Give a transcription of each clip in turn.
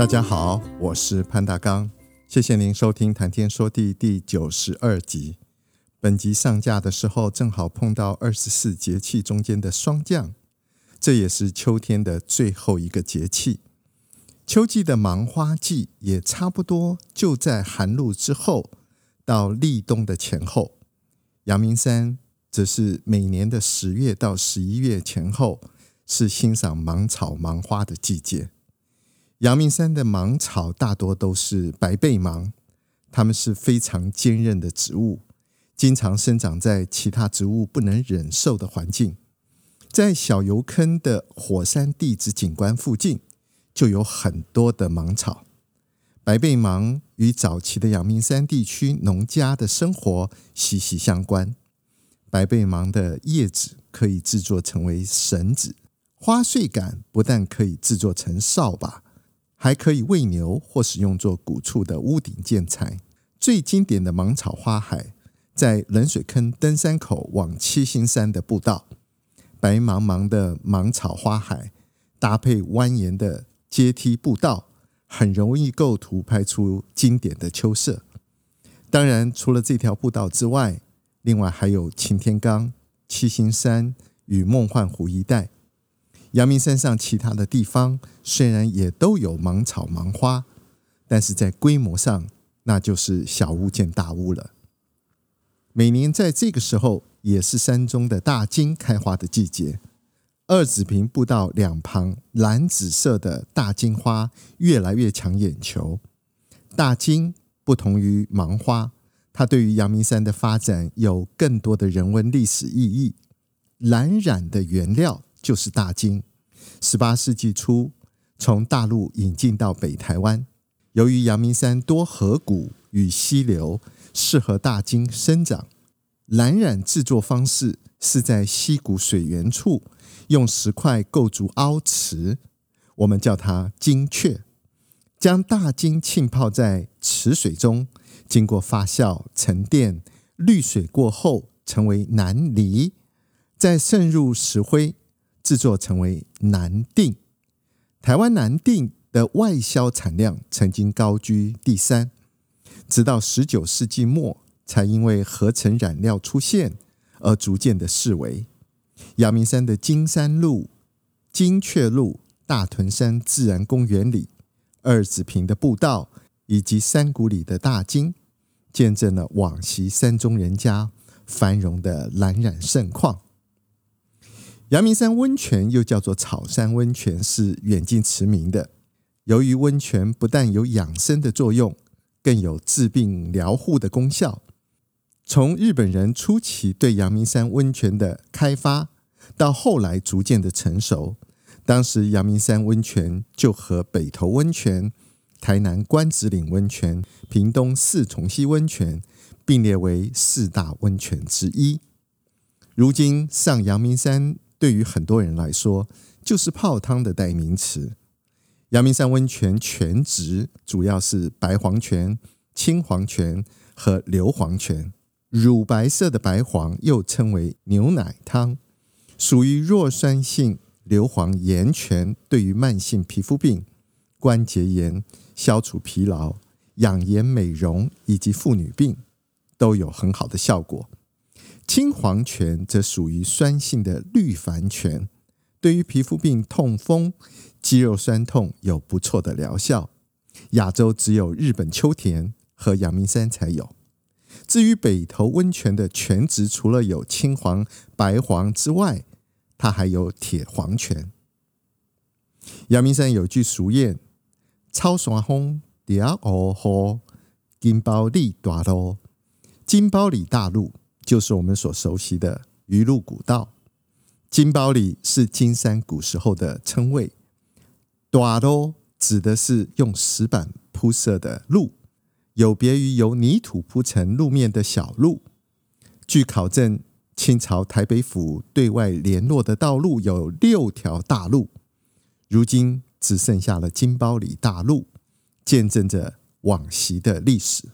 大家好，我是潘大刚，谢谢您收听《谈天说地》第九十二集。本集上架的时候，正好碰到二十四节气中间的霜降，这也是秋天的最后一个节气。秋季的芒花季也差不多就在寒露之后到立冬的前后。阳明山则是每年的十月到十一月前后，是欣赏芒草芒花的季节。阳明山的芒草大多都是白背芒，它们是非常坚韧的植物，经常生长在其他植物不能忍受的环境。在小油坑的火山地质景观附近，就有很多的芒草。白背芒与早期的阳明山地区农家的生活息息相关。白背芒的叶子可以制作成为绳子，花穗杆不但可以制作成扫把。还可以喂牛或使用作古厝的屋顶建材。最经典的芒草花海，在冷水坑登山口往七星山的步道，白茫茫的芒草花海，搭配蜿蜒的阶梯步道，很容易构图拍出经典的秋色。当然，除了这条步道之外，另外还有擎天岗、七星山与梦幻湖一带。阳明山上其他的地方虽然也都有芒草芒花，但是在规模上那就是小巫见大巫了。每年在这个时候，也是山中的大金开花的季节。二子坪步道两旁蓝紫色的大金花越来越抢眼球。大金不同于芒花，它对于阳明山的发展有更多的人文历史意义。蓝染的原料。就是大金，十八世纪初从大陆引进到北台湾。由于阳明山多河谷与溪流，适合大金生长。蓝染制作方式是在溪谷水源处用石块构筑凹池，我们叫它金雀。将大金浸泡在池水中，经过发酵沉淀，滤水过后成为南泥，再渗入石灰。制作成为南定，台湾南定的外销产量曾经高居第三，直到十九世纪末才因为合成染料出现而逐渐的式微。阳明山的金山路、金雀路、大屯山自然公园里、二子坪的步道以及山谷里的大金，见证了往昔山中人家繁荣的蓝染盛况。阳明山温泉又叫做草山温泉，是远近驰名的。由于温泉不但有养生的作用，更有治病疗护的功效。从日本人初期对阳明山温泉的开发，到后来逐渐的成熟，当时阳明山温泉就和北投温泉、台南关子岭温泉、屏东四重溪温泉并列为四大温泉之一。如今上阳明山。对于很多人来说，就是泡汤的代名词。阳明山温泉泉质主要是白黄泉、青黄泉和硫磺泉。乳白色的白黄又称为牛奶汤，属于弱酸性硫磺盐泉，对于慢性皮肤病、关节炎、消除疲劳、养颜美容以及妇女病都有很好的效果。青黄泉则属于酸性的氯礬泉，对于皮肤病、痛风、肌肉酸痛有不错的疗效。亚洲只有日本秋田和阳明山才有。至于北投温泉的泉质，除了有青黄、白黄之外，它还有铁黄泉。阳明山有句俗谚：“草山风，蝶乌乌，金包里大路，金包里大路。”就是我们所熟悉的鱼路古道，金包里是金山古时候的称谓，大路指的是用石板铺设的路，有别于由泥土铺成路面的小路。据考证，清朝台北府对外联络的道路有六条大路，如今只剩下了金包里大路，见证着往昔的历史。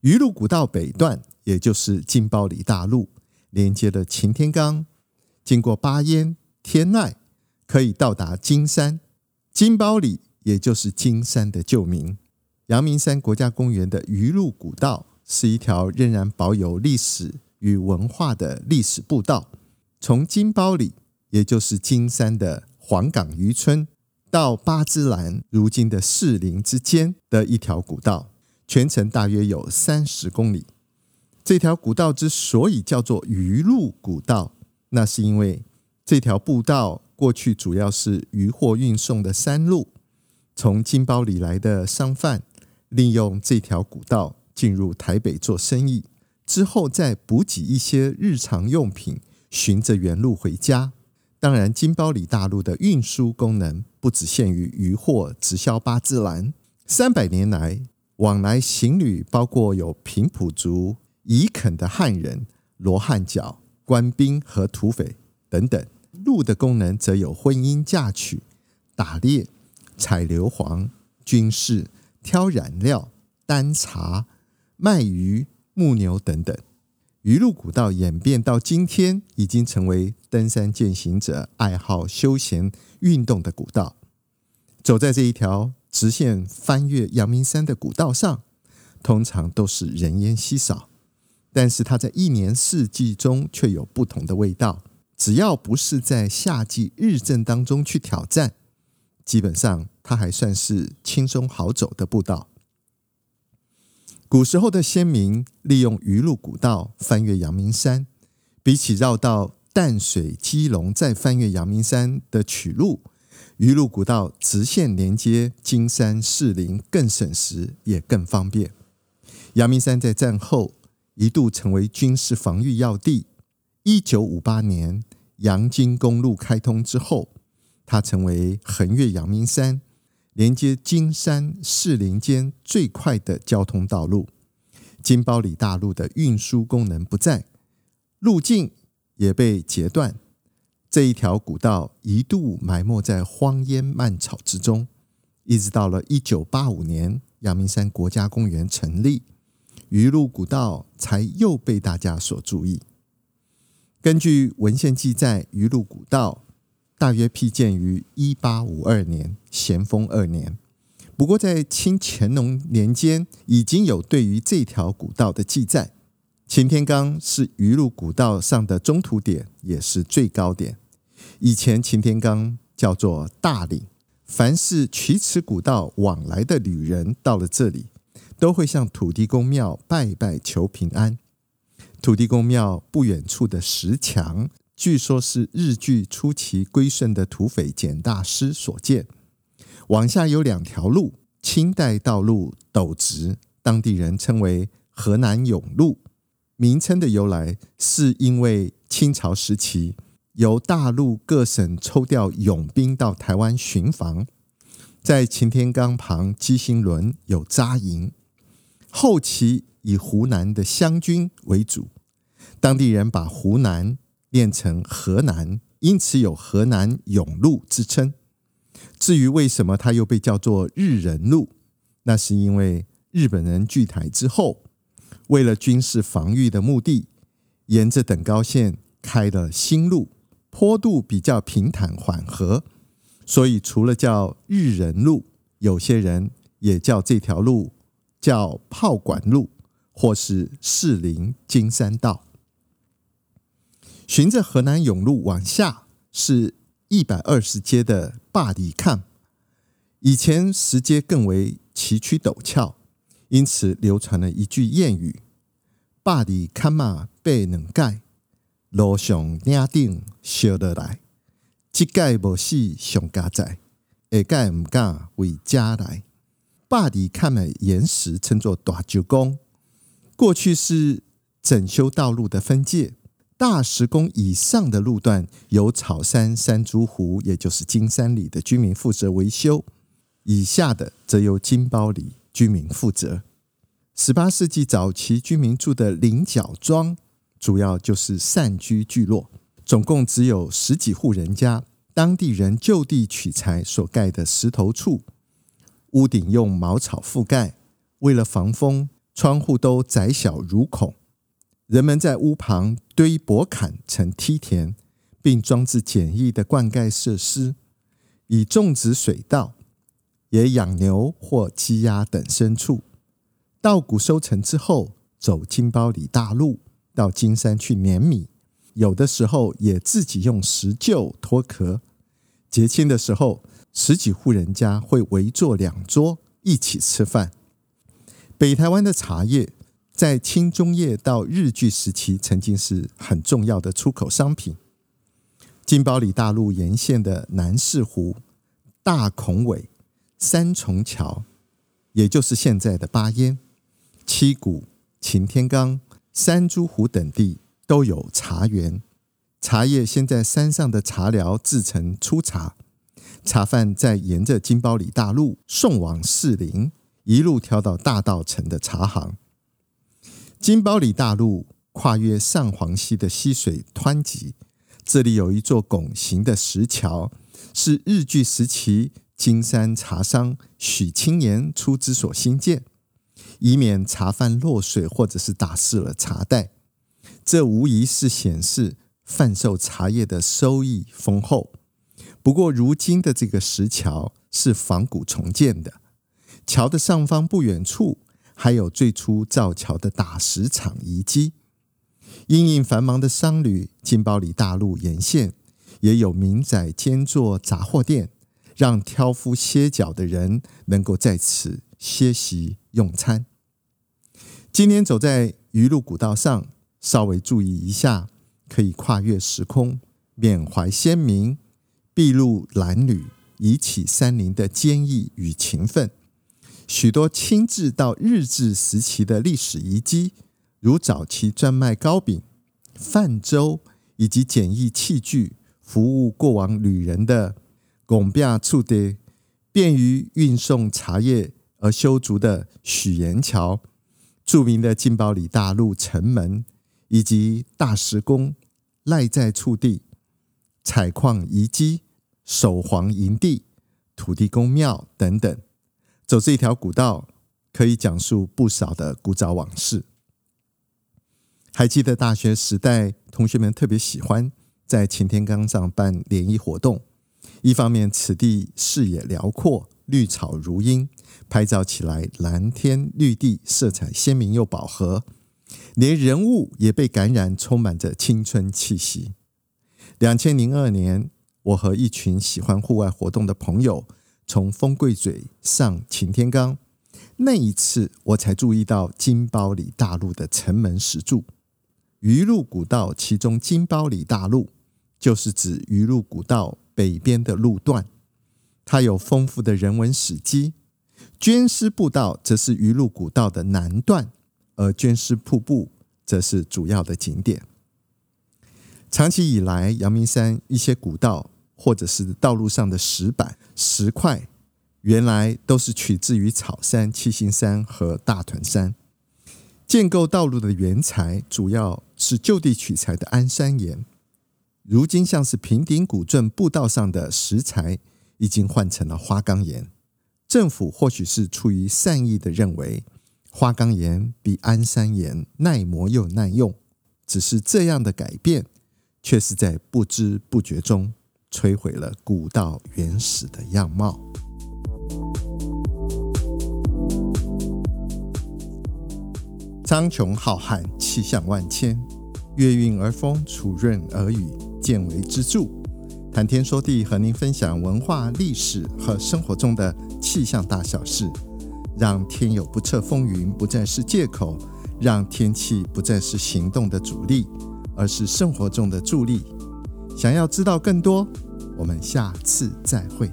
鱼路古道北段，也就是金包里大路，连接了擎天岗，经过八烟、天籁。可以到达金山，金包里也就是金山的旧名。阳明山国家公园的鱼路古道是一条仍然保有历史与文化的历史步道，从金包里，也就是金山的黄港渔村，到八芝兰（如今的士林）之间的一条古道，全程大约有三十公里。这条古道之所以叫做鱼路古道，那是因为这条步道。过去主要是渔货运送的山路，从金包里来的商贩利用这条古道进入台北做生意，之后再补给一些日常用品，循着原路回家。当然，金包里大陆的运输功能不只限于渔货直销八芝兰。三百年来，往来行旅包括有平埔族、移垦的汉人、罗汉脚、官兵和土匪等等。路的功能则有婚姻嫁娶、打猎、采硫磺、军事、挑染料、担茶、卖鱼、牧牛等等。鱼路古道演变到今天，已经成为登山健行者爱好休闲运动的古道。走在这一条直线翻越阳明山的古道上，通常都是人烟稀少，但是它在一年四季中却有不同的味道。只要不是在夏季日正当中去挑战，基本上它还算是轻松好走的步道。古时候的先民利用鱼路古道翻越阳明山，比起绕道淡水、基隆再翻越阳明山的曲路，鱼路古道直线连接金山、士林更省时也更方便。阳明山在战后一度成为军事防御要地。一九五八年，阳金公路开通之后，它成为横越阳明山、连接金山、士林间最快的交通道路。金包里大路的运输功能不在，路径也被截断。这一条古道一度埋没在荒烟蔓草之中，一直到了一九八五年，阳明山国家公园成立，鱼路古道才又被大家所注意。根据文献记载，鱼路古道大约辟建于一八五二年咸丰二年。不过，在清乾隆年间，已经有对于这条古道的记载。擎天岗是鱼路古道上的中途点，也是最高点。以前擎天岗叫做大岭，凡是取此古道往来的旅人，到了这里，都会向土地公庙拜拜求平安。土地公庙不远处的石墙，据说是日据初期归顺的土匪简大师所建。往下有两条路，清代道路陡直，当地人称为河南甬路。名称的由来是因为清朝时期由大陆各省抽调勇兵到台湾巡防，在擎天岗旁鸡心轮有扎营，后期以湖南的湘军为主。当地人把湖南念成河南，因此有河南甬路之称。至于为什么它又被叫做日人路，那是因为日本人据台之后，为了军事防御的目的，沿着等高线开了新路，坡度比较平坦缓和，所以除了叫日人路，有些人也叫这条路叫炮管路，或是士林金山道。循着河南甬路往下，是一百二十阶的坝里坎。以前石阶更为崎岖陡峭，因此流传了一句谚语：“坝里坎嘛，被能盖，路上领顶烧得来。这盖无死上加在，下盖唔敢为家来。”坝底看的岩石称作大石公，过去是整修道路的分界。大石公以上的路段由草山山竹湖，也就是金山里的居民负责维修；以下的则由金包里居民负责。十八世纪早期居民住的菱角庄，主要就是散居聚落，总共只有十几户人家，当地人就地取材所盖的石头厝，屋顶用茅草覆盖，为了防风，窗户都窄小如孔。人们在屋旁堆薄坎成梯田，并装置简易的灌溉设施，以种植水稻，也养牛或鸡鸭等牲畜。稻谷收成之后，走金包里大路到金山去碾米，有的时候也自己用石臼脱壳。结清的时候，十几户人家会围坐两桌一起吃饭。北台湾的茶叶在清中叶到日据时期曾经是很重要的出口商品。金包里大陆沿线的南势湖、大孔尾、三重桥，也就是现在的八烟。七股、擎天岗、山猪湖等地都有茶园，茶叶先在山上的茶寮制成粗茶，茶贩再沿着金包里大路送往士林，一路挑到大道城的茶行。金包里大路跨越上黄溪的溪水湍急，这里有一座拱形的石桥，是日据时期金山茶商许清言出资所兴建。以免茶贩落水或者是打湿了茶袋，这无疑是显示贩售茶叶的收益丰厚。不过，如今的这个石桥是仿古重建的，桥的上方不远处还有最初造桥的打石场遗迹。因应繁忙的商旅，金包里大路沿线也有民宅兼做杂货店，让挑夫歇脚的人能够在此歇息用餐。今天走在鱼路古道上，稍微注意一下，可以跨越时空，缅怀先民筚路蓝缕、以起山林的坚毅与勤奋。许多清治到日治时期的历史遗迹，如早期专卖糕饼、泛舟以及简易器具，服务过往旅人的拱壁处的便于运送茶叶而修筑的许盐桥。著名的金包里大路城门，以及大石公赖在处地、采矿遗迹、守黄营地、土地公庙等等，走这条古道可以讲述不少的古早往事。还记得大学时代，同学们特别喜欢在擎天岗上办联谊活动，一方面此地视野辽阔。绿草如茵，拍照起来蓝天绿地，色彩鲜明又饱和，连人物也被感染，充满着青春气息。两千零二年，我和一群喜欢户外活动的朋友，从风柜嘴上擎天岗，那一次我才注意到金包里大路的城门石柱。鱼路古道，其中金包里大路就是指鱼路古道北边的路段。它有丰富的人文史迹，绢丝步道则是鱼路古道的南段，而绢丝瀑布则是主要的景点。长期以来，阳明山一些古道或者是道路上的石板、石块，原来都是取自于草山、七星山和大屯山。建构道路的原材主要是就地取材的安山岩，如今像是平顶古镇步道上的石材。已经换成了花岗岩，政府或许是出于善意的认为花岗岩比安山岩耐磨又耐用，只是这样的改变，却是在不知不觉中摧毁了古道原始的样貌。苍穹浩瀚，气象万千，月运而风，楚润而雨，见微知著。谈天说地，和您分享文化、历史和生活中的气象大小事，让天有不测风云不再是借口，让天气不再是行动的阻力，而是生活中的助力。想要知道更多，我们下次再会。